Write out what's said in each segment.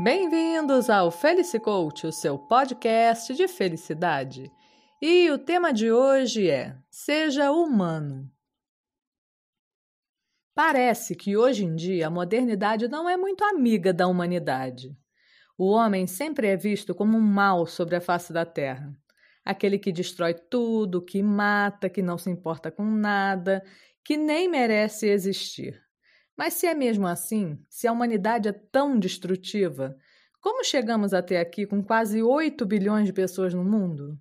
Bem-vindos ao Coach, o seu podcast de felicidade. E o tema de hoje é: Seja humano. Parece que hoje em dia a modernidade não é muito amiga da humanidade. O homem sempre é visto como um mal sobre a face da terra. Aquele que destrói tudo, que mata, que não se importa com nada, que nem merece existir. Mas se é mesmo assim, se a humanidade é tão destrutiva, como chegamos até aqui com quase 8 bilhões de pessoas no mundo?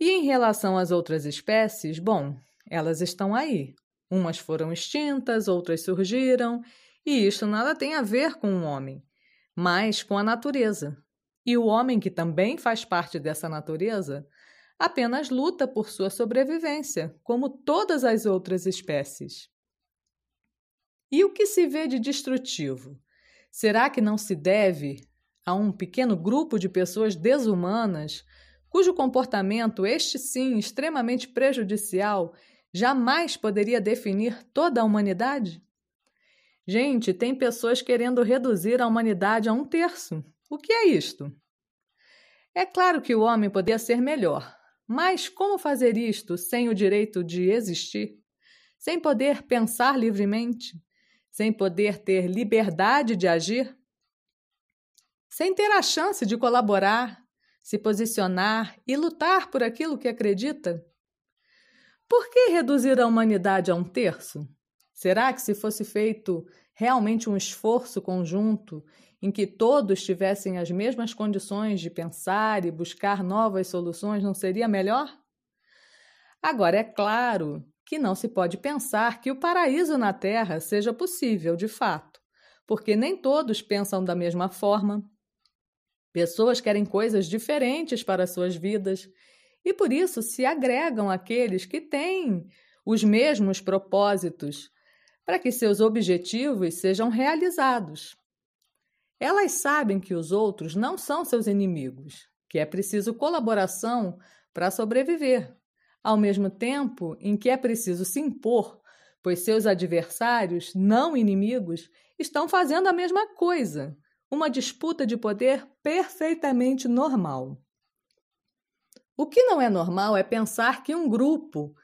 E em relação às outras espécies, bom, elas estão aí, Umas foram extintas, outras surgiram, e isto nada tem a ver com o homem, mas com a natureza. E o homem, que também faz parte dessa natureza, apenas luta por sua sobrevivência, como todas as outras espécies. E o que se vê de destrutivo? Será que não se deve a um pequeno grupo de pessoas desumanas, cujo comportamento, este sim, extremamente prejudicial, jamais poderia definir toda a humanidade? Gente, tem pessoas querendo reduzir a humanidade a um terço. O que é isto? É claro que o homem poderia ser melhor, mas como fazer isto sem o direito de existir? Sem poder pensar livremente? Sem poder ter liberdade de agir? Sem ter a chance de colaborar, se posicionar e lutar por aquilo que acredita? Por que reduzir a humanidade a um terço? Será que se fosse feito realmente um esforço conjunto em que todos tivessem as mesmas condições de pensar e buscar novas soluções, não seria melhor? Agora, é claro que não se pode pensar que o paraíso na Terra seja possível de fato, porque nem todos pensam da mesma forma. Pessoas querem coisas diferentes para suas vidas e por isso se agregam aqueles que têm os mesmos propósitos, para que seus objetivos sejam realizados. Elas sabem que os outros não são seus inimigos, que é preciso colaboração para sobreviver, ao mesmo tempo em que é preciso se impor, pois seus adversários, não inimigos, estão fazendo a mesma coisa, uma disputa de poder perfeitamente normal. O que não é normal é pensar que um grupo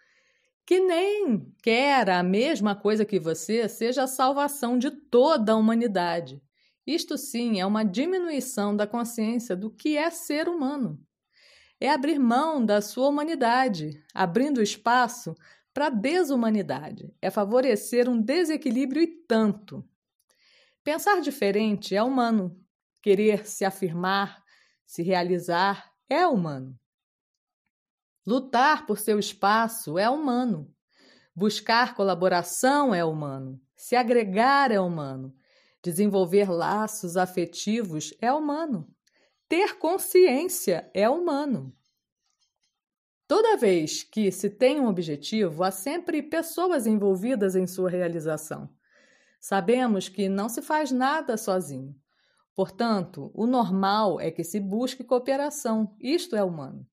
que nem quer a mesma coisa que você seja a salvação de toda a humanidade. Isto sim é uma diminuição da consciência do que é ser humano. É abrir mão da sua humanidade, abrindo espaço para a desumanidade. É favorecer um desequilíbrio e tanto. Pensar diferente é humano. Querer se afirmar, se realizar é humano. Lutar por seu espaço é humano. Buscar colaboração é humano. Se agregar é humano. Desenvolver laços afetivos é humano. Ter consciência é humano. Toda vez que se tem um objetivo, há sempre pessoas envolvidas em sua realização. Sabemos que não se faz nada sozinho. Portanto, o normal é que se busque cooperação. Isto é humano.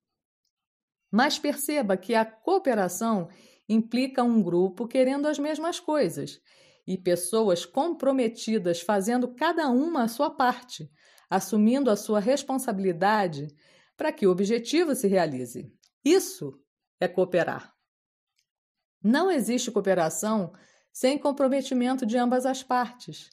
Mas perceba que a cooperação implica um grupo querendo as mesmas coisas e pessoas comprometidas fazendo cada uma a sua parte, assumindo a sua responsabilidade para que o objetivo se realize. Isso é cooperar. Não existe cooperação sem comprometimento de ambas as partes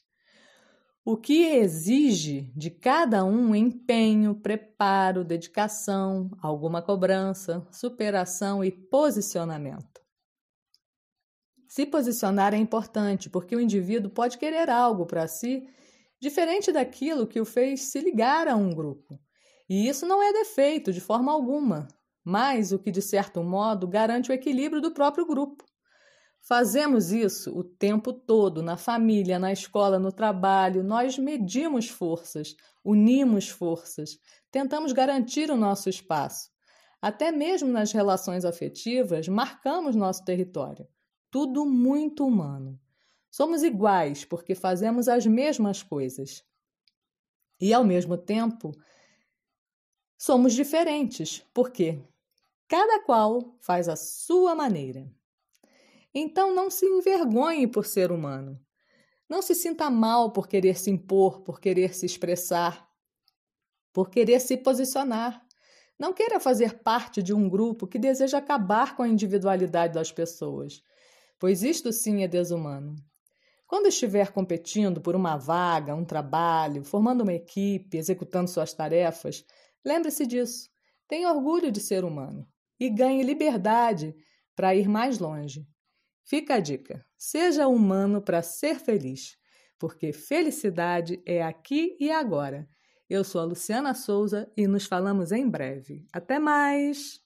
o que exige de cada um empenho, preparo, dedicação, alguma cobrança, superação e posicionamento. Se posicionar é importante porque o indivíduo pode querer algo para si diferente daquilo que o fez se ligar a um grupo. E isso não é defeito de forma alguma, mas o que de certo modo garante o equilíbrio do próprio grupo. Fazemos isso o tempo todo, na família, na escola, no trabalho. Nós medimos forças, unimos forças, tentamos garantir o nosso espaço. Até mesmo nas relações afetivas, marcamos nosso território. Tudo muito humano. Somos iguais porque fazemos as mesmas coisas. E, ao mesmo tempo, somos diferentes porque cada qual faz a sua maneira. Então não se envergonhe por ser humano. Não se sinta mal por querer se impor, por querer se expressar, por querer se posicionar. Não queira fazer parte de um grupo que deseja acabar com a individualidade das pessoas, pois isto sim é desumano. Quando estiver competindo por uma vaga, um trabalho, formando uma equipe, executando suas tarefas, lembre-se disso. Tenha orgulho de ser humano e ganhe liberdade para ir mais longe. Fica a dica: seja humano para ser feliz, porque felicidade é aqui e agora. Eu sou a Luciana Souza e nos falamos em breve. Até mais!